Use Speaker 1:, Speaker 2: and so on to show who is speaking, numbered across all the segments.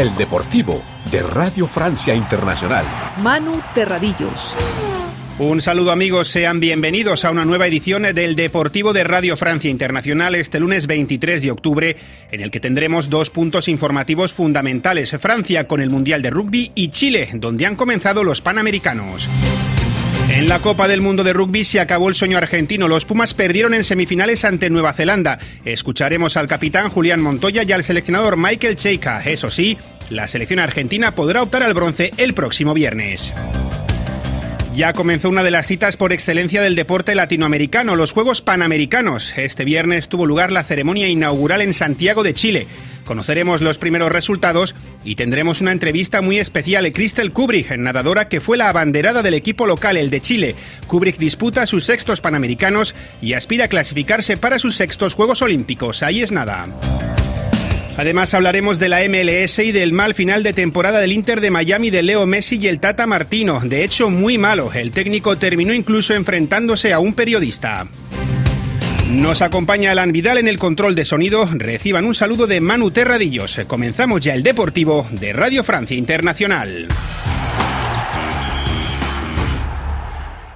Speaker 1: El Deportivo de Radio Francia Internacional.
Speaker 2: Manu Terradillos.
Speaker 3: Un saludo amigos, sean bienvenidos a una nueva edición del Deportivo de Radio Francia Internacional este lunes 23 de octubre, en el que tendremos dos puntos informativos fundamentales, Francia con el Mundial de Rugby y Chile, donde han comenzado los Panamericanos. En la Copa del Mundo de Rugby se acabó el sueño argentino. Los Pumas perdieron en semifinales ante Nueva Zelanda. Escucharemos al capitán Julián Montoya y al seleccionador Michael Cheika. Eso sí, la selección argentina podrá optar al bronce el próximo viernes. Ya comenzó una de las citas por excelencia del deporte latinoamericano, los Juegos Panamericanos. Este viernes tuvo lugar la ceremonia inaugural en Santiago de Chile. Conoceremos los primeros resultados y tendremos una entrevista muy especial. Crystal Kubrick, nadadora que fue la abanderada del equipo local, el de Chile. Kubrick disputa sus sextos panamericanos y aspira a clasificarse para sus sextos Juegos Olímpicos. Ahí es nada. Además hablaremos de la MLS y del mal final de temporada del Inter de Miami de Leo Messi y el Tata Martino. De hecho, muy malo. El técnico terminó incluso enfrentándose a un periodista. Nos acompaña Alan Vidal en el control de sonido. Reciban un saludo de Manu Terradillos. Comenzamos ya el Deportivo de Radio Francia Internacional.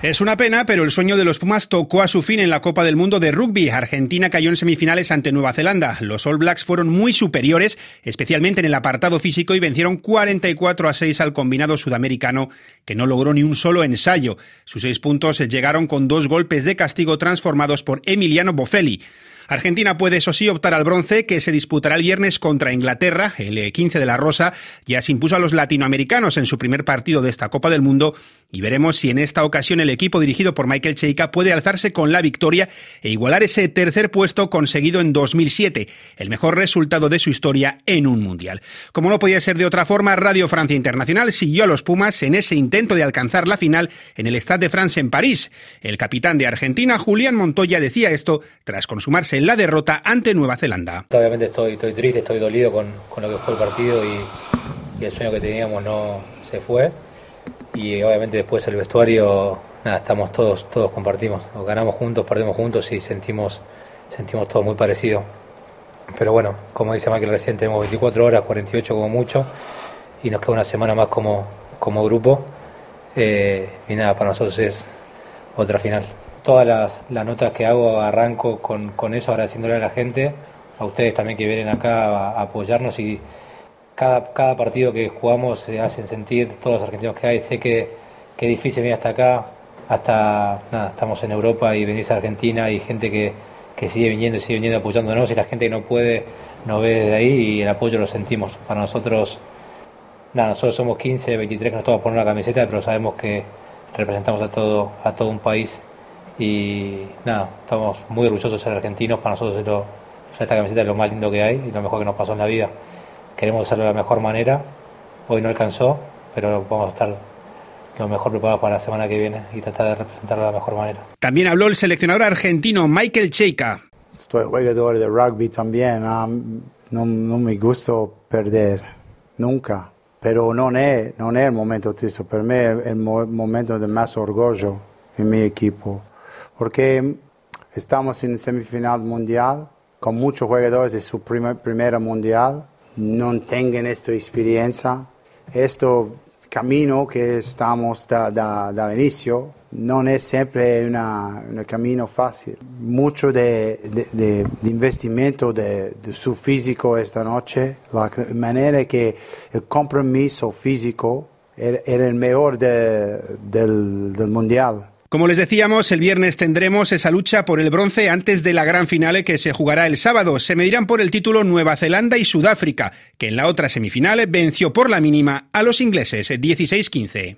Speaker 3: Es una pena, pero el sueño de los Pumas tocó a su fin en la Copa del Mundo de Rugby. Argentina cayó en semifinales ante Nueva Zelanda. Los All Blacks fueron muy superiores, especialmente en el apartado físico, y vencieron 44 a 6 al combinado sudamericano, que no logró ni un solo ensayo. Sus seis puntos llegaron con dos golpes de castigo transformados por Emiliano Boffelli. Argentina puede, eso sí, optar al bronce, que se disputará el viernes contra Inglaterra. El 15 de la Rosa ya se impuso a los latinoamericanos en su primer partido de esta Copa del Mundo y veremos si en esta ocasión el equipo dirigido por Michael Cheika puede alzarse con la victoria e igualar ese tercer puesto conseguido en 2007, el mejor resultado de su historia en un mundial. Como no podía ser de otra forma, Radio Francia Internacional siguió a los Pumas en ese intento de alcanzar la final en el Stade de France en París. El capitán de Argentina, Julián Montoya, decía esto tras consumarse en la derrota ante Nueva Zelanda.
Speaker 4: Obviamente estoy, triste, estoy dolido con, con lo que fue el partido y, y, el sueño que teníamos no se fue. Y obviamente después el vestuario, nada, estamos todos, todos compartimos. ganamos juntos, perdemos juntos y sentimos, sentimos todo muy parecido. Pero bueno, como dice Michael recién, tenemos 24 horas, 48 como mucho, y nos queda una semana más como, como grupo. Eh, y nada, para nosotros es otra final todas las, notas que hago arranco con, con, eso, agradeciéndole a la gente, a ustedes también que vienen acá a, apoyarnos y cada, cada partido que jugamos se hacen sentir todos los argentinos que hay. Sé que, que es difícil venir hasta acá, hasta nada, estamos en Europa y venís a Argentina y gente que, que sigue viniendo y sigue viniendo apoyándonos y la gente que no puede nos ve desde ahí y el apoyo lo sentimos. Para nosotros, nada, nosotros somos 15, 23 que nos toca poner una camiseta, pero sabemos que representamos a todo, a todo un país y nada, estamos muy orgullosos de ser argentinos, para nosotros esta camiseta es lo más lindo que hay y lo mejor que nos pasó en la vida. Queremos hacerlo de la mejor manera, hoy no alcanzó, pero vamos a estar lo mejor preparados para la semana que viene y tratar de representarlo de la mejor manera.
Speaker 3: También habló el seleccionador argentino Michael Cheika.
Speaker 5: Estoy jugador de rugby también, no, no me gusta perder, nunca. Pero no es, no es el momento triste, para mí es el momento de más orgullo en mi equipo porque estamos en semifinal mundial con muchos jugadores de su primer, primera mundial, no tengan esta experiencia, este camino que estamos da, da, inicio no es siempre un camino fácil. Mucho de, de, de investimento de, su físico esta noche, la manera que el compromiso físico era, el mejor del, del mundial.
Speaker 3: Como les decíamos, el viernes tendremos esa lucha por el bronce antes de la gran final que se jugará el sábado. Se medirán por el título Nueva Zelanda y Sudáfrica, que en la otra semifinal venció por la mínima a los ingleses 16-15.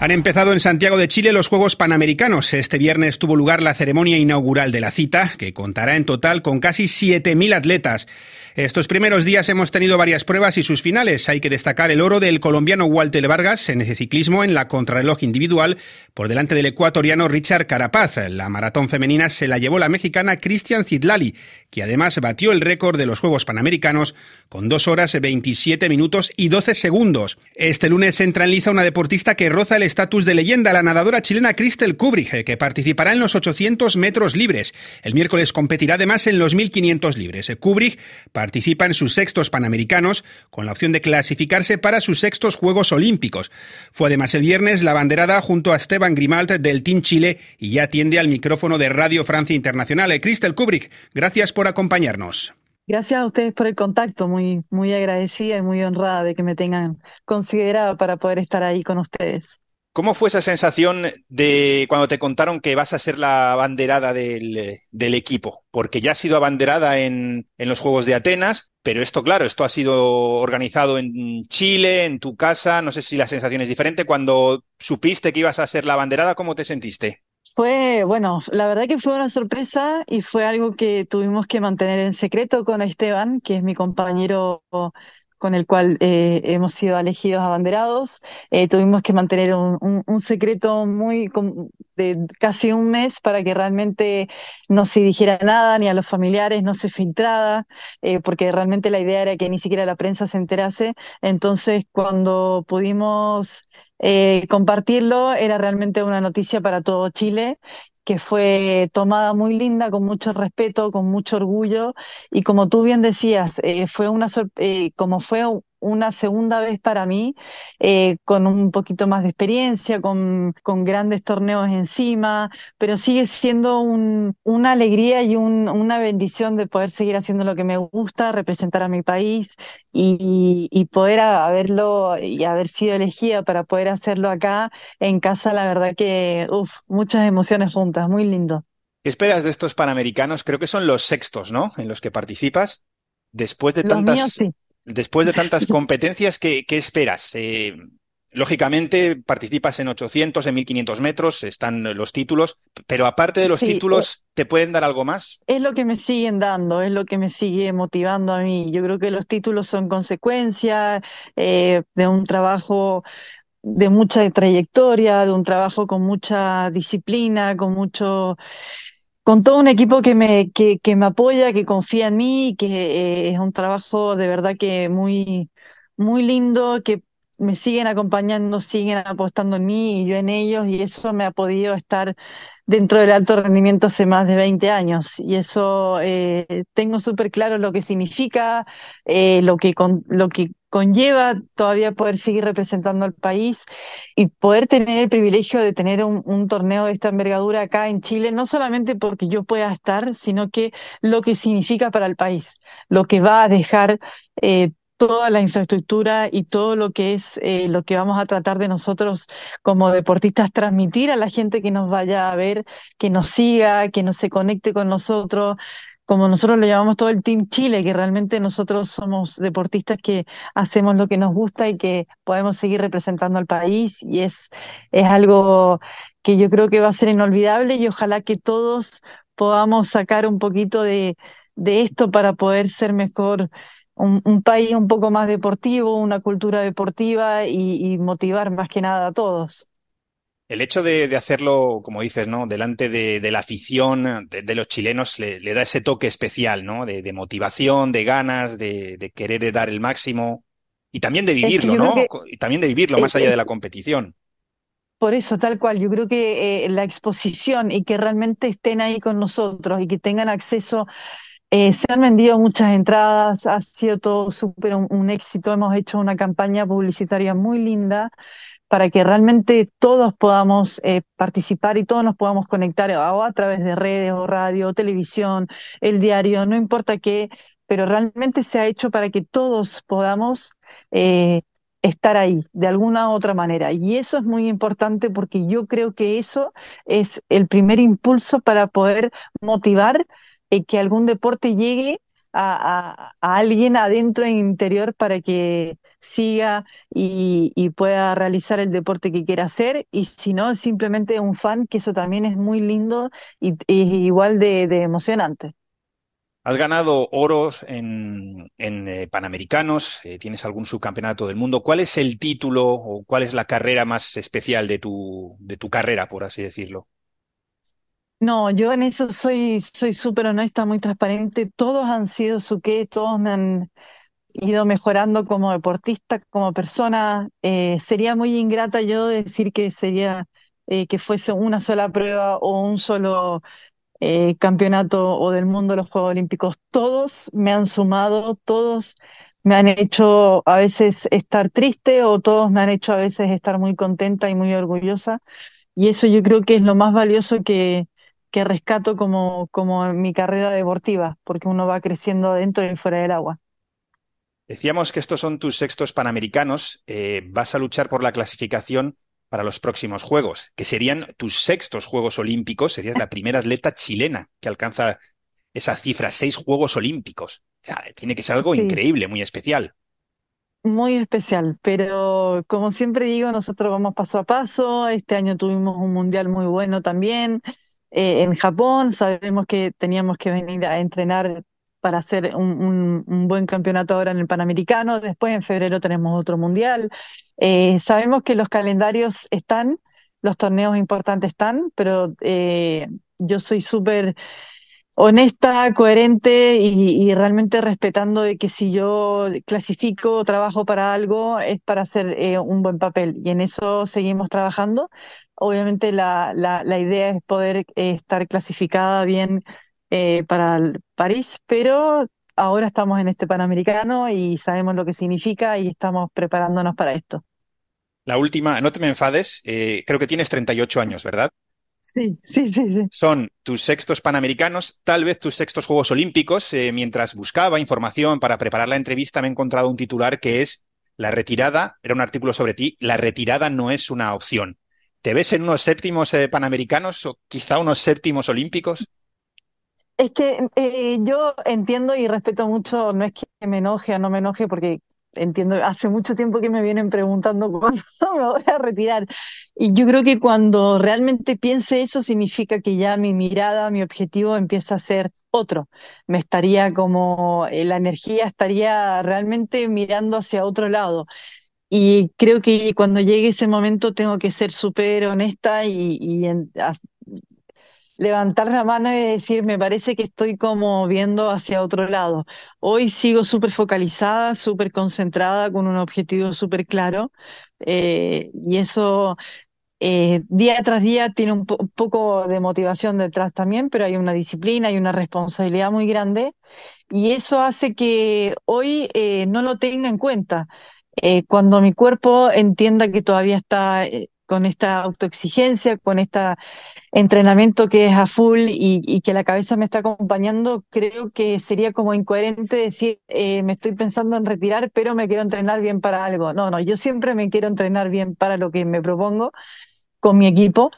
Speaker 3: Han empezado en Santiago de Chile los Juegos Panamericanos. Este viernes tuvo lugar la ceremonia inaugural de la cita, que contará en total con casi 7.000 atletas. Estos primeros días hemos tenido varias pruebas y sus finales. Hay que destacar el oro del colombiano Walter Vargas en ese ciclismo en la contrarreloj individual por delante del ecuatoriano Richard Carapaz. La maratón femenina se la llevó la mexicana Cristian Zidlali, que además batió el récord de los Juegos Panamericanos con 2 horas 27 minutos y 12 segundos. Este lunes entra en liza una deportista que roza el estatus de leyenda la nadadora chilena Christel Kubrich, que participará en los 800 metros libres. El miércoles competirá además en los 1500 libres. Kubrich participa en sus sextos panamericanos con la opción de clasificarse para sus sextos Juegos Olímpicos. Fue además el viernes la banderada junto a Esteban Grimalt del Team Chile y ya atiende al micrófono de Radio Francia Internacional. Christel Kubrich, gracias por acompañarnos.
Speaker 6: Gracias a ustedes por el contacto, muy, muy agradecida y muy honrada de que me tengan considerada para poder estar ahí con ustedes.
Speaker 3: ¿Cómo fue esa sensación de cuando te contaron que vas a ser la abanderada del, equipo? Porque ya has sido abanderada en, en, los Juegos de Atenas, pero esto, claro, esto ha sido organizado en Chile, en tu casa. No sé si la sensación es diferente. Cuando supiste que ibas a ser la abanderada, ¿cómo te sentiste?
Speaker 6: Fue, bueno, la verdad que fue una sorpresa y fue algo que tuvimos que mantener en secreto con Esteban, que es mi compañero con el cual eh, hemos sido elegidos abanderados. Eh, tuvimos que mantener un, secreto muy de casi un mes para que realmente no se dijera nada, ni a los familiares, no se filtrara, eh, porque realmente la idea era que ni siquiera la prensa se enterase. Entonces, cuando pudimos eh, compartirlo, era realmente una noticia para todo Chile que fue tomada muy linda, con mucho respeto, con mucho orgullo, y como tú bien decías, eh, fue una eh, como fue una segunda vez para mí, eh, con un poquito más de experiencia, con, con grandes torneos encima, pero sigue siendo un, una alegría y un, una bendición de poder seguir haciendo lo que me gusta, representar a mi país y, y poder haberlo y haber sido elegida para poder hacerlo acá en casa, la verdad que, uff, muchas emociones juntas, muy lindo.
Speaker 3: ¿Qué esperas de estos Panamericanos? Creo que son los sextos, ¿no? En los que participas. Después de
Speaker 6: Los
Speaker 3: tantas,
Speaker 6: míos sí.
Speaker 3: Después de tantas competencias, ¿qué, qué esperas? Eh, lógicamente participas en 800, en 1500 metros, están los títulos, pero aparte de los
Speaker 6: Sí, eh,
Speaker 3: títulos, ¿te pueden dar algo más?
Speaker 6: Es lo que me siguen dando, es lo que me sigue motivando a mí. Yo creo que los títulos son consecuencia eh, de un trabajo de mucha trayectoria, de un trabajo con mucha disciplina, con mucho, con todo un equipo que me, que, que me apoya, que confía en mí, que eh, es un trabajo de verdad que muy, muy lindo, que me siguen acompañando, siguen apostando en mí y yo en ellos, y eso me ha podido estar dentro del alto rendimiento hace más de 20 años. Y eso eh, tengo súper claro lo que significa, eh, lo que, con, lo que conlleva todavía poder seguir representando al país y poder tener el privilegio de tener un, un, torneo de esta envergadura acá en Chile, no solamente porque yo pueda estar, sino que lo que significa para el país, lo que va a dejar eh, toda la infraestructura y todo lo que es eh, lo que vamos a tratar de nosotros como deportistas transmitir a la gente que nos vaya a ver, que nos siga, que no se conecte con nosotros, como nosotros lo llamamos todo el Team Chile, que realmente nosotros somos deportistas que hacemos lo que nos gusta y que podemos seguir representando al país y es, es algo que yo creo que va a ser inolvidable y ojalá que todos podamos sacar un poquito de, de esto para poder ser mejor. Un, un, país un poco más deportivo, una cultura deportiva y, y motivar más que nada a todos.
Speaker 3: El hecho de, de, hacerlo, como dices, ¿no? Delante de, de la afición de, de los chilenos le, le, da ese toque especial, ¿no? De, motivación, de ganas, de, querer dar el máximo y también de vivirlo, es que ¿no? Que, y también de vivirlo más allá de la competición.
Speaker 6: Por eso, tal cual, yo creo que eh, la exposición y que realmente estén ahí con nosotros y que tengan acceso eh, se han vendido muchas entradas, ha sido todo súper un, éxito, hemos hecho una campaña publicitaria muy linda para que realmente todos podamos eh, participar y todos nos podamos conectar o a través de redes o radio, o televisión, el diario, no importa qué, pero realmente se ha hecho para que todos podamos eh, estar ahí de alguna u otra manera. Y eso es muy importante porque yo creo que eso es el primer impulso para poder motivar eh, que algún deporte llegue a, a, alguien adentro en interior para que siga y, y, pueda realizar el deporte que quiera hacer y si no simplemente un fan que eso también es muy lindo y, y igual de, de, emocionante.
Speaker 3: Has ganado oros en, en eh, Panamericanos, eh, tienes algún subcampeonato del mundo. ¿Cuál es el título o cuál es la carrera más especial de tu, de tu carrera, por así decirlo?
Speaker 6: No, yo en eso soy soy súper honesta, muy transparente. Todos han sido su qué, todos me han ido mejorando como deportista, como persona. Eh, sería muy ingrata yo decir que sería eh, que fuese una sola prueba o un solo eh, campeonato o del mundo los Juegos Olímpicos. Todos me han sumado, todos me han hecho a veces estar triste o todos me han hecho a veces estar muy contenta y muy orgullosa. Y eso yo creo que es lo más valioso que, que rescato como, como en mi carrera deportiva, porque uno va creciendo dentro y fuera del agua.
Speaker 3: Decíamos que estos son tus sextos panamericanos. Eh, vas a luchar por la clasificación para los próximos Juegos, que serían tus sextos Juegos Olímpicos. Serías la primera atleta chilena que alcanza esa cifra, seis Juegos Olímpicos. O sea, tiene que ser algo increíble, muy especial.
Speaker 6: Muy especial, pero como siempre digo, nosotros vamos paso a paso. Este año tuvimos un mundial muy bueno también. Eh, en Japón sabemos que teníamos que venir a entrenar para hacer un, buen campeonato ahora en el Panamericano. Después en febrero tenemos otro mundial. Eh, sabemos que los calendarios están, los torneos importantes están, pero eh, yo soy súper honesta, coherente y, realmente respetando de que si yo clasifico o trabajo para algo es para hacer eh, un buen papel y en eso seguimos trabajando. Obviamente la, la idea es poder estar clasificada bien eh, para el París, pero ahora estamos en este Panamericano y sabemos lo que significa y estamos preparándonos para esto.
Speaker 3: La última, no te me enfades, eh, creo que tienes 38 años, ¿verdad?
Speaker 6: Sí, sí, sí, sí.
Speaker 3: Son tus sextos panamericanos, tal vez tus sextos Juegos Olímpicos. Eh, mientras buscaba información para preparar la entrevista me he encontrado un titular que es La retirada, era un artículo sobre ti, la retirada no es una opción. ¿Te ves en unos séptimos panamericanos o quizá unos séptimos olímpicos?
Speaker 6: Es que eh, yo entiendo y respeto mucho, no es que me enoje o no me enoje, porque entiendo, hace mucho tiempo que me vienen preguntando cuándo me voy a retirar. Y yo creo que cuando realmente piense eso, significa que ya mi mirada, mi objetivo empieza a ser otro. Me estaría como, eh, la energía estaría realmente mirando hacia otro lado. Y creo que cuando llegue ese momento tengo que ser súper honesta y, y levantar la mano y decir, me parece que estoy como viendo hacia otro lado. Hoy sigo súper focalizada, súper concentrada, con un objetivo súper claro, eh, y eso eh, día tras día tiene un, poco de motivación detrás también, pero hay una disciplina, y una responsabilidad muy grande, y eso hace que hoy eh, no lo tenga en cuenta. Cuando mi cuerpo entienda que todavía está con esta autoexigencia, con este entrenamiento que es a full y, que la cabeza me está acompañando, creo que sería como incoherente decir, eh, me estoy pensando en retirar, pero me quiero entrenar bien para algo. No, no, yo siempre me quiero entrenar bien para lo que me propongo con mi equipo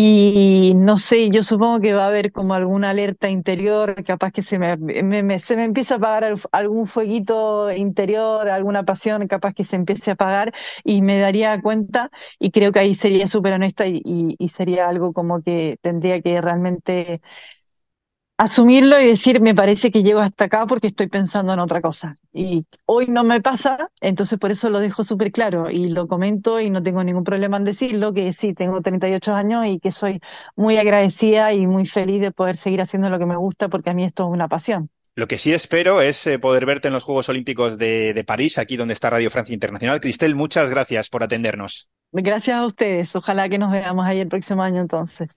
Speaker 6: y no sé, yo supongo que va a haber como alguna alerta interior, capaz que se me, se me empieza a apagar algún fueguito interior, alguna pasión, capaz que se empiece a apagar y me daría cuenta y creo que ahí sería súper honesta y, sería algo como que tendría que realmente asumirlo y decir, me parece que llego hasta acá porque estoy pensando en otra cosa. Y hoy no me pasa, entonces por eso lo dejo súper claro y lo comento y no tengo ningún problema en decirlo, que sí, tengo 38 años y que soy muy agradecida y muy feliz de poder seguir haciendo lo que me gusta porque a mí esto es una pasión.
Speaker 3: Lo que sí espero es eh, poder verte en los Juegos Olímpicos de, de París, aquí donde está Radio Francia Internacional. Cristel, muchas gracias por atendernos.
Speaker 6: Gracias a ustedes. Ojalá que nos veamos ahí el próximo año entonces.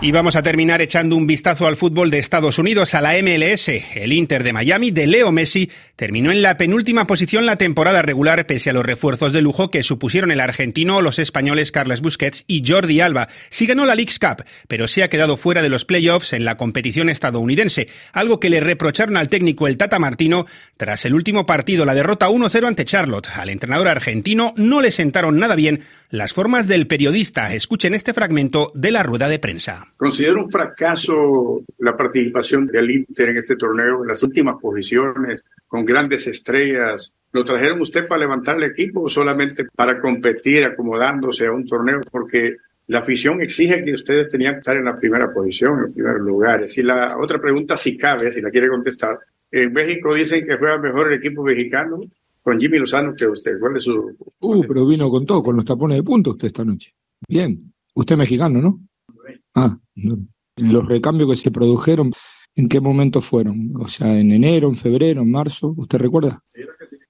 Speaker 3: Y vamos a terminar echando un vistazo al fútbol de Estados Unidos, a la MLS. El Inter de Miami de Leo Messi terminó en la penúltima posición la temporada regular pese a los refuerzos de lujo que supusieron el argentino, los españoles Carles Busquets y Jordi Alba. Sí ganó la League's Cup, pero se ha quedado fuera de los playoffs en la competición estadounidense, algo que le reprocharon al técnico el Tata Martino tras el último partido, la derrota 1-0 ante Charlotte. Al entrenador argentino no le sentaron nada bien las formas del periodista. Escuchen este fragmento de la rueda de prensa.
Speaker 7: Considero un fracaso la participación del Inter en este torneo, en las últimas posiciones, con grandes estrellas. ¿Lo trajeron usted para levantar el equipo o solamente para competir acomodándose a un torneo? Porque la afición exige que ustedes tenían que estar en la primera posición, en primer lugar. Y la otra pregunta, si cabe, si la quiere contestar, en México dicen que juega mejor el equipo mexicano con Jimmy Lozano que usted. ¿Cuál es su...?
Speaker 8: Uh, pero vino con todo, con los tapones de punto usted esta noche. Bien. Usted es mexicano, ¿no? Ah, los recambios que se produjeron ¿En qué momento fueron? O sea, en enero, en febrero, en marzo, ¿usted recuerda?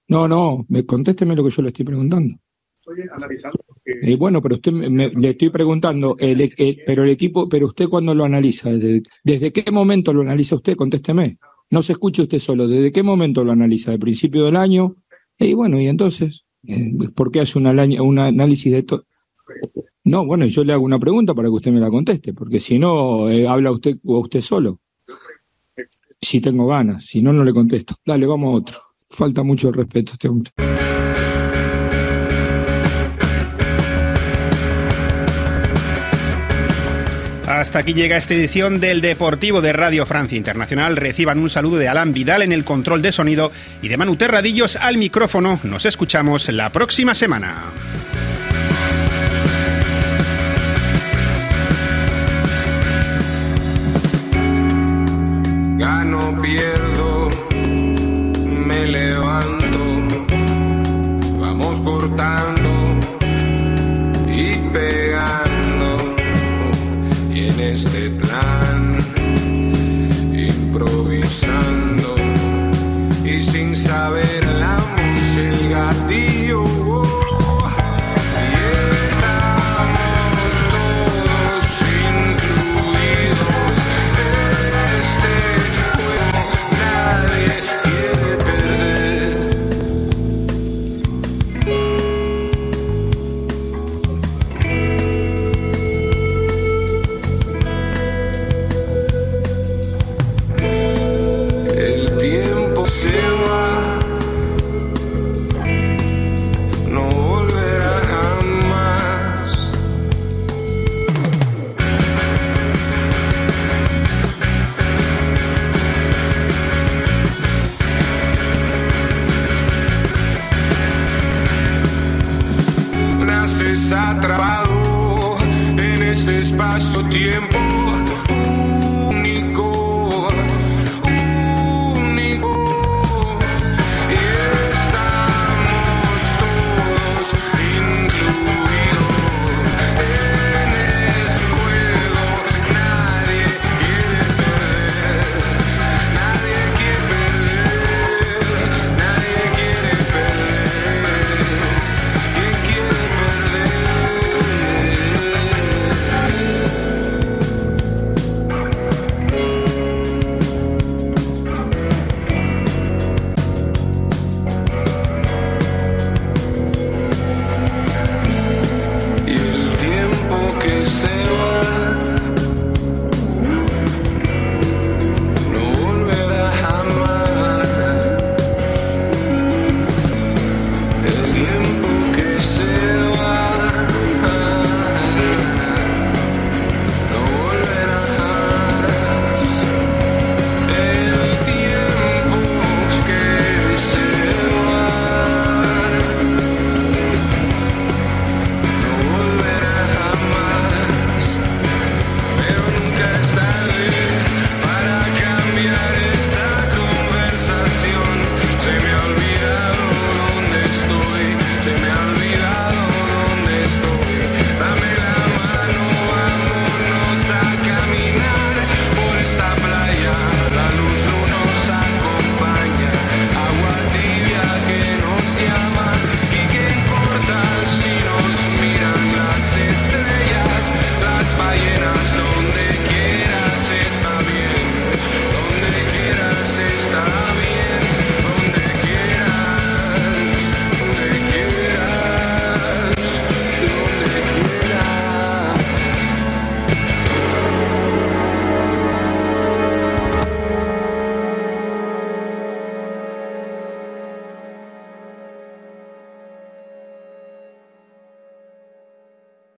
Speaker 8: No, no, me, contésteme lo que yo le estoy preguntando. Estoy analizando. Eh, bueno, pero usted me, le estoy preguntando, el, pero el equipo, pero usted cuando lo analiza, desde, ¿desde, qué momento lo analiza usted? Contésteme. No se escuche usted solo, ¿desde qué momento lo analiza? ¿De principio del año? Y bueno, y entonces, eh, ¿por qué hace un análisis de todo? No, bueno, yo le hago una pregunta para que usted me la conteste, porque si no, eh, habla usted o usted solo. Si tengo ganas, si no, no le contesto. Dale, vamos a otro. Falta mucho el respeto a este hombre.
Speaker 9: Hasta aquí llega esta edición del Deportivo de Radio Francia Internacional. Reciban un saludo de Alan Vidal en el control de sonido y de Manu Terradillos al micrófono. Nos escuchamos la próxima semana.
Speaker 10: Atrapado en ese espacio-tiempo